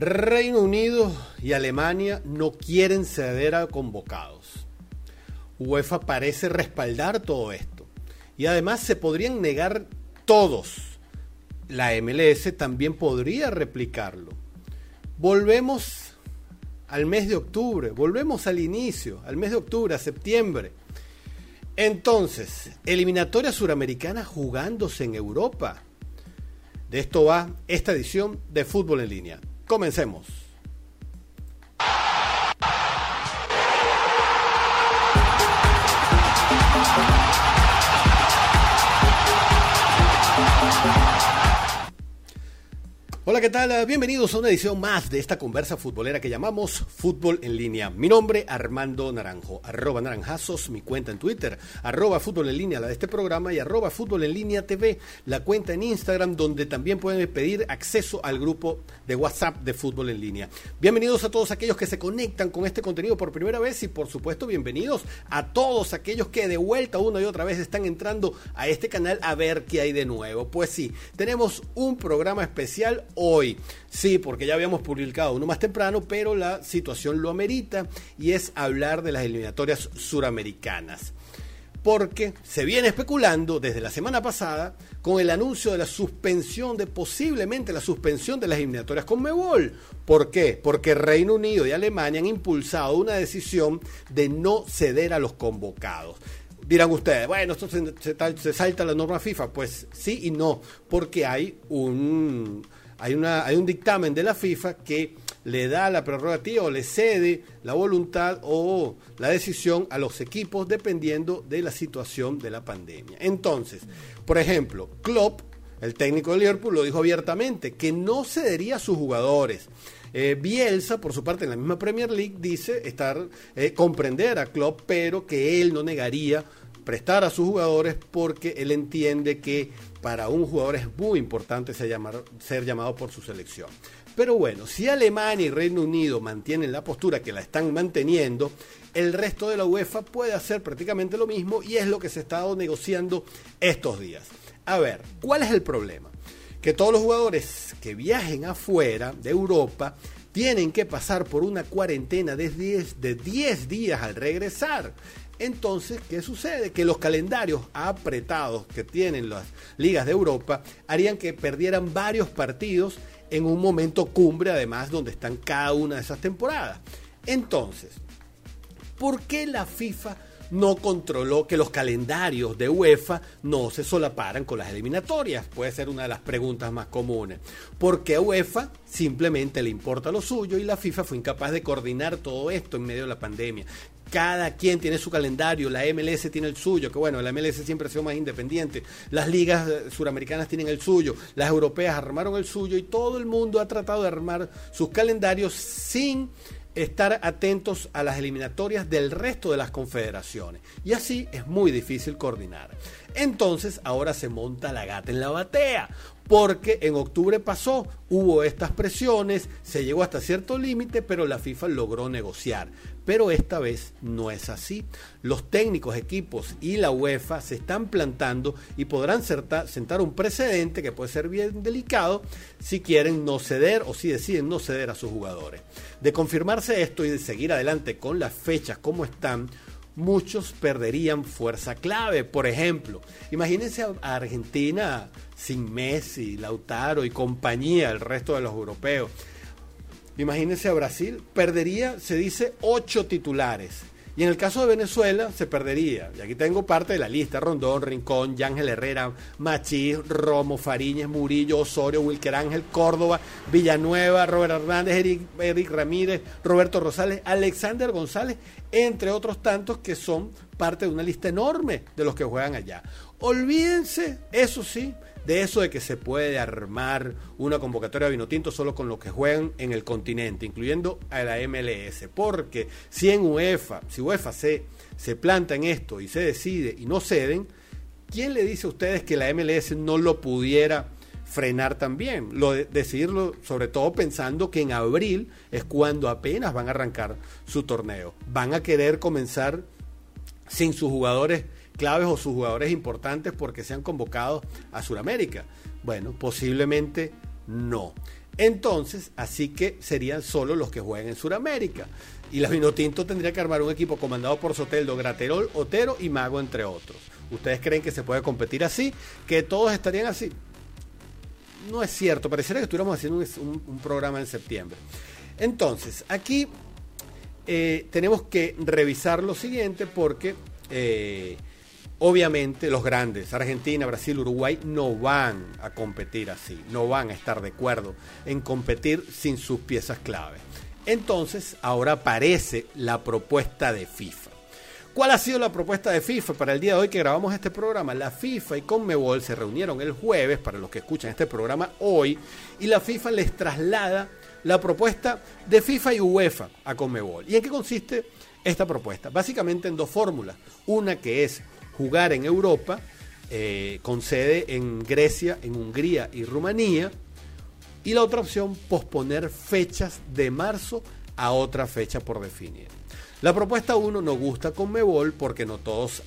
Reino Unido y Alemania no quieren ceder a convocados. UEFA parece respaldar todo esto. Y además se podrían negar todos. La MLS también podría replicarlo. Volvemos al mes de octubre, volvemos al inicio, al mes de octubre, a septiembre. Entonces, eliminatoria suramericana jugándose en Europa. De esto va esta edición de Fútbol en línea. Comencemos. Hola, ¿qué tal? Bienvenidos a una edición más de esta conversa futbolera que llamamos Fútbol en línea. Mi nombre, Armando Naranjo, arroba naranjazos, mi cuenta en Twitter, arroba fútbol en línea, la de este programa, y arroba fútbol en línea TV, la cuenta en Instagram, donde también pueden pedir acceso al grupo de WhatsApp de Fútbol en línea. Bienvenidos a todos aquellos que se conectan con este contenido por primera vez y por supuesto bienvenidos a todos aquellos que de vuelta una y otra vez están entrando a este canal a ver qué hay de nuevo. Pues sí, tenemos un programa especial hoy. Sí, porque ya habíamos publicado uno más temprano, pero la situación lo amerita y es hablar de las eliminatorias suramericanas. Porque se viene especulando desde la semana pasada con el anuncio de la suspensión, de posiblemente la suspensión de las eliminatorias con Mebol. ¿Por qué? Porque Reino Unido y Alemania han impulsado una decisión de no ceder a los convocados. Dirán ustedes, bueno, esto se, se, se salta la norma FIFA. Pues sí y no, porque hay un hay, una, hay un dictamen de la FIFA que le da la prerrogativa o le cede la voluntad o la decisión a los equipos dependiendo de la situación de la pandemia. Entonces, por ejemplo, Klopp, el técnico de Liverpool, lo dijo abiertamente, que no cedería a sus jugadores. Eh, Bielsa, por su parte, en la misma Premier League, dice estar eh, comprender a Klopp, pero que él no negaría prestar a sus jugadores porque él entiende que para un jugador es muy importante ser llamado, por su selección. Pero bueno, si Alemania y Reino Unido mantienen la postura que la están manteniendo, el resto de la UEFA puede hacer prácticamente lo mismo y es lo que se ha estado negociando estos días. A ver, ¿cuál es el problema? Que todos los jugadores que viajen afuera de Europa tienen que pasar por una cuarentena de 10, de 10 días al regresar. Entonces, ¿qué sucede? Que los calendarios apretados que tienen las ligas de Europa harían que perdieran varios partidos en un momento cumbre, además, donde están cada una de esas temporadas. Entonces, ¿por qué la FIFA no controló que los calendarios de UEFA no se solaparan con las eliminatorias? Puede ser una de las preguntas más comunes. Porque a UEFA simplemente le importa lo suyo y la FIFA fue incapaz de coordinar todo esto en medio de la pandemia cada quien tiene su calendario, la MLS tiene el suyo, que bueno, la MLS siempre ha sido más independiente, las ligas eh, suramericanas tienen el suyo, las europeas armaron el suyo y todo el mundo ha tratado de armar sus calendarios sin estar atentos a las eliminatorias del resto de las confederaciones. Y así es muy difícil coordinar. Entonces ahora se monta la gata en la batea, porque en octubre pasó, hubo estas presiones, se llegó hasta cierto límite, pero la FIFA logró negociar. Pero esta vez no es así. Los técnicos, equipos y la UEFA se están plantando y podrán sentar un precedente que puede ser bien delicado si quieren no ceder o si deciden no ceder a sus jugadores. De confirmarse esto y de seguir adelante con las fechas como están, muchos perderían fuerza clave. Por ejemplo, imagínense a Argentina sin Messi, Lautaro y compañía, el resto de los europeos. Imagínense a Brasil, perdería, se dice, ocho titulares. Y en el caso de Venezuela se perdería, y aquí tengo parte de la lista, Rondón, Rincón, Yángel Herrera, Machís, Romo, Fariñez, Murillo, Osorio, Wilker Ángel, Córdoba, Villanueva, Robert Hernández, Eric, Eric Ramírez, Roberto Rosales, Alexander González, entre otros tantos que son parte de una lista enorme de los que juegan allá. Olvídense, eso sí, de eso de que se puede armar una convocatoria de Vinotinto solo con los que juegan en el continente, incluyendo a la MLS. Porque si en UEFA, si UEFA se, se planta en esto y se decide y no ceden, ¿quién le dice a ustedes que la MLS no lo pudiera frenar también? Lo de, decidirlo sobre todo pensando que en abril es cuando apenas van a arrancar su torneo. Van a querer comenzar sin sus jugadores claves o sus jugadores importantes porque se han convocado a Sudamérica. Bueno, posiblemente no. Entonces, así que serían solo los que jueguen en Sudamérica. Y la Vinotinto tendría que armar un equipo comandado por Soteldo, Graterol, Otero y Mago, entre otros. ¿Ustedes creen que se puede competir así? ¿Que todos estarían así? No es cierto, pareciera que estuviéramos haciendo un, programa en septiembre. Entonces, aquí eh, tenemos que revisar lo siguiente porque eh, obviamente los grandes, Argentina, Brasil, Uruguay, no van a competir así, no van a estar de acuerdo en competir sin sus piezas clave. Entonces, ahora aparece la propuesta de FIFA. ¿Cuál ha sido la propuesta de FIFA para el día de hoy que grabamos este programa? La FIFA y Conmebol se reunieron el jueves, para los que escuchan este programa hoy, y la FIFA les traslada la propuesta de FIFA y UEFA a Conmebol. ¿Y en qué consiste esta propuesta? Básicamente en dos fórmulas. Una que es jugar en Europa, eh, con sede en Grecia, en Hungría y Rumanía, y la otra opción, posponer fechas de marzo a otra fecha por definir. La propuesta 1 nos gusta con Mebol porque no todos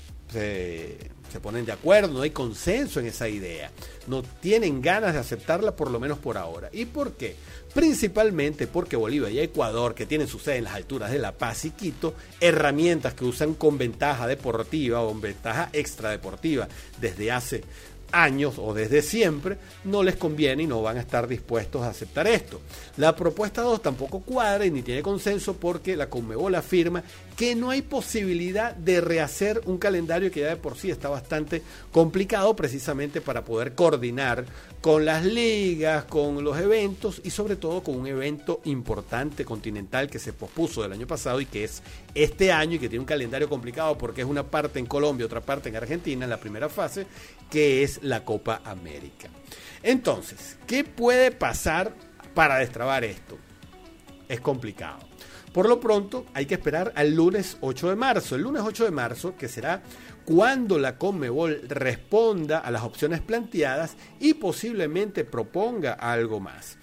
se, ponen de acuerdo, no hay consenso en esa idea. No tienen ganas de aceptarla por lo menos por ahora. ¿Y por qué? Principalmente porque Bolivia y Ecuador, que tienen su sede en las alturas de La Paz y Quito, herramientas que usan con ventaja deportiva o ventaja extradeportiva desde hace años o desde siempre, no les conviene y no van a estar dispuestos a aceptar esto. La propuesta 2 tampoco cuadra y ni tiene consenso porque la Conmebol afirma que no hay posibilidad de rehacer un calendario que ya de por sí está bastante complicado precisamente para poder coordinar con las ligas, con los eventos y sobre todo con un evento importante continental que se pospuso del año pasado y que es este año y que tiene un calendario complicado porque es una parte en Colombia, otra parte en Argentina en la primera fase, que es la Copa América. Entonces, ¿qué puede pasar para destrabar esto? Es complicado. Por lo pronto, hay que esperar al lunes 8 de marzo. El lunes 8 de marzo, que será cuando la Conmebol responda a las opciones planteadas y posiblemente proponga algo más.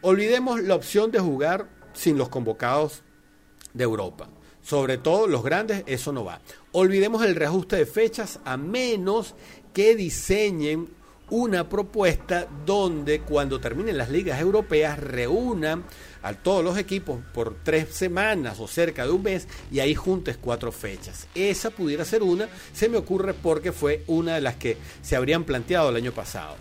Olvidemos la opción de jugar sin los convocados de Europa. Sobre todo los grandes, eso no va. Olvidemos el reajuste de fechas a menos que diseñen una propuesta donde cuando terminen las ligas europeas reúnan a todos los equipos por tres semanas o cerca de un mes y ahí juntes cuatro fechas. Esa pudiera ser una, se me ocurre porque fue una de las que se habrían planteado el año pasado.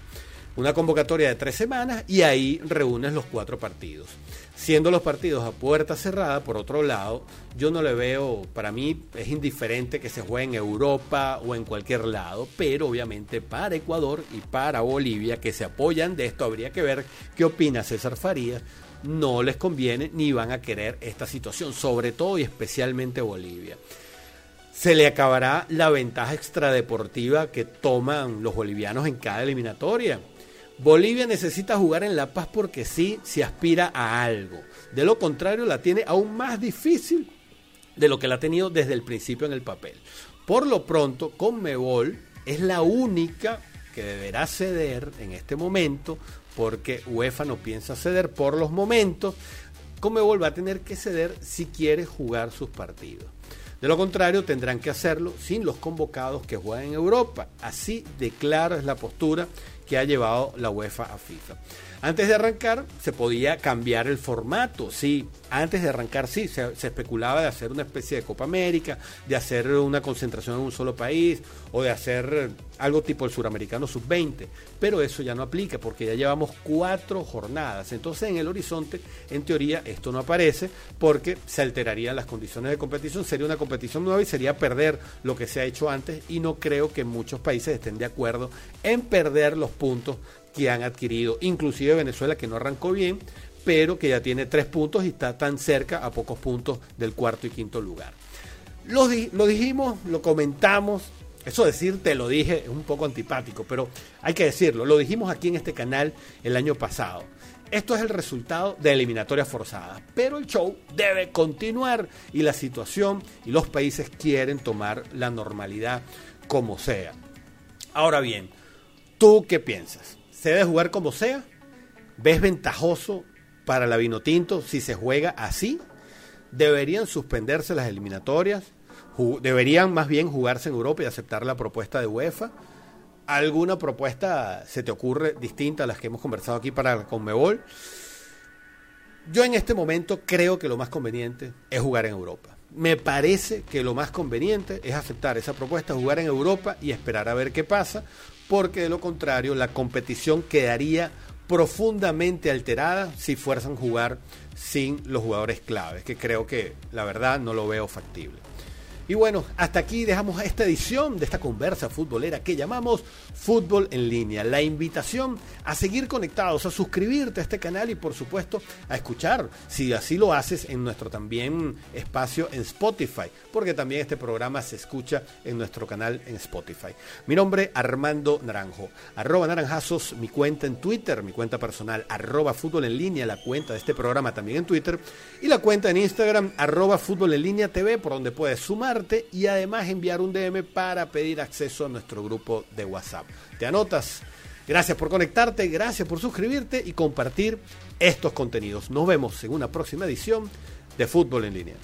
Una convocatoria de tres semanas y ahí reúnes los cuatro partidos. Siendo los partidos a puerta cerrada, por otro lado, yo no le veo, para mí es indiferente que se juegue en Europa o en cualquier lado, pero obviamente para Ecuador y para Bolivia, que se apoyan de esto, habría que ver qué opina César Farías, no les conviene ni van a querer esta situación, sobre todo y especialmente Bolivia. Se le acabará la ventaja extradeportiva que toman los bolivianos en cada eliminatoria Bolivia necesita jugar en La Paz porque sí, se aspira a algo. De lo contrario, la tiene aún más difícil de lo que la ha tenido desde el principio en el papel. Por lo pronto, Conmebol es la única que deberá ceder en este momento porque UEFA no piensa ceder por los momentos. Conmebol va a tener que ceder si quiere jugar sus partidos. De lo contrario, tendrán que hacerlo sin los convocados que juegan en Europa. Así de clara es la postura que ha llevado la UEFA a FIFA. Antes de arrancar se podía cambiar el formato, sí, antes de arrancar sí, se, especulaba de hacer una especie de Copa América, de hacer una concentración en un solo país o de hacer algo tipo el suramericano sub-20, pero eso ya no aplica porque ya llevamos cuatro jornadas, entonces en el horizonte, en teoría, esto no aparece porque se alterarían las condiciones de competición, sería una competición nueva y sería perder lo que se ha hecho antes y no creo que muchos países estén de acuerdo en perder los puntos que han adquirido, inclusive Venezuela que no arrancó bien, pero que ya tiene tres puntos y está tan cerca a pocos puntos del cuarto y quinto lugar. Lo, dijimos, lo comentamos, eso decir te lo dije es un poco antipático, pero hay que decirlo, lo dijimos aquí en este canal el año pasado. Esto es el resultado de eliminatorias forzadas, pero el show debe continuar y la situación y los países quieren tomar la normalidad como sea. Ahora bien, ¿tú qué piensas? ¿Se debe jugar como sea? ¿Ves ventajoso para la Vinotinto si se juega así? ¿Deberían suspenderse las eliminatorias? ¿Deberían más bien jugarse en Europa y aceptar la propuesta de UEFA? ¿Alguna propuesta se te ocurre distinta a las que hemos conversado aquí para Conmebol? Yo en este momento creo que lo más conveniente es jugar en Europa. Me parece que lo más conveniente es aceptar esa propuesta, jugar en Europa y esperar a ver qué pasa, porque de lo contrario la competición quedaría profundamente alterada si fuerzan jugar sin los jugadores claves, que creo que la verdad no lo veo factible. Y bueno, hasta aquí dejamos esta edición de esta conversa futbolera que llamamos Fútbol en línea. La invitación a seguir conectados, a suscribirte a este canal y por supuesto a escuchar, si así lo haces, en nuestro también espacio en Spotify, porque también este programa se escucha en nuestro canal en Spotify. Mi nombre Armando Naranjo, arroba naranjazos, mi cuenta en Twitter, mi cuenta personal, arroba fútbol en línea, la cuenta de este programa también en Twitter, y la cuenta en Instagram, arroba fútbol en línea TV, por donde puedes sumar y además enviar un DM para pedir acceso a nuestro grupo de WhatsApp. ¿Te anotas? Gracias por conectarte, gracias por suscribirte y compartir estos contenidos. Nos vemos en una próxima edición de Fútbol en línea.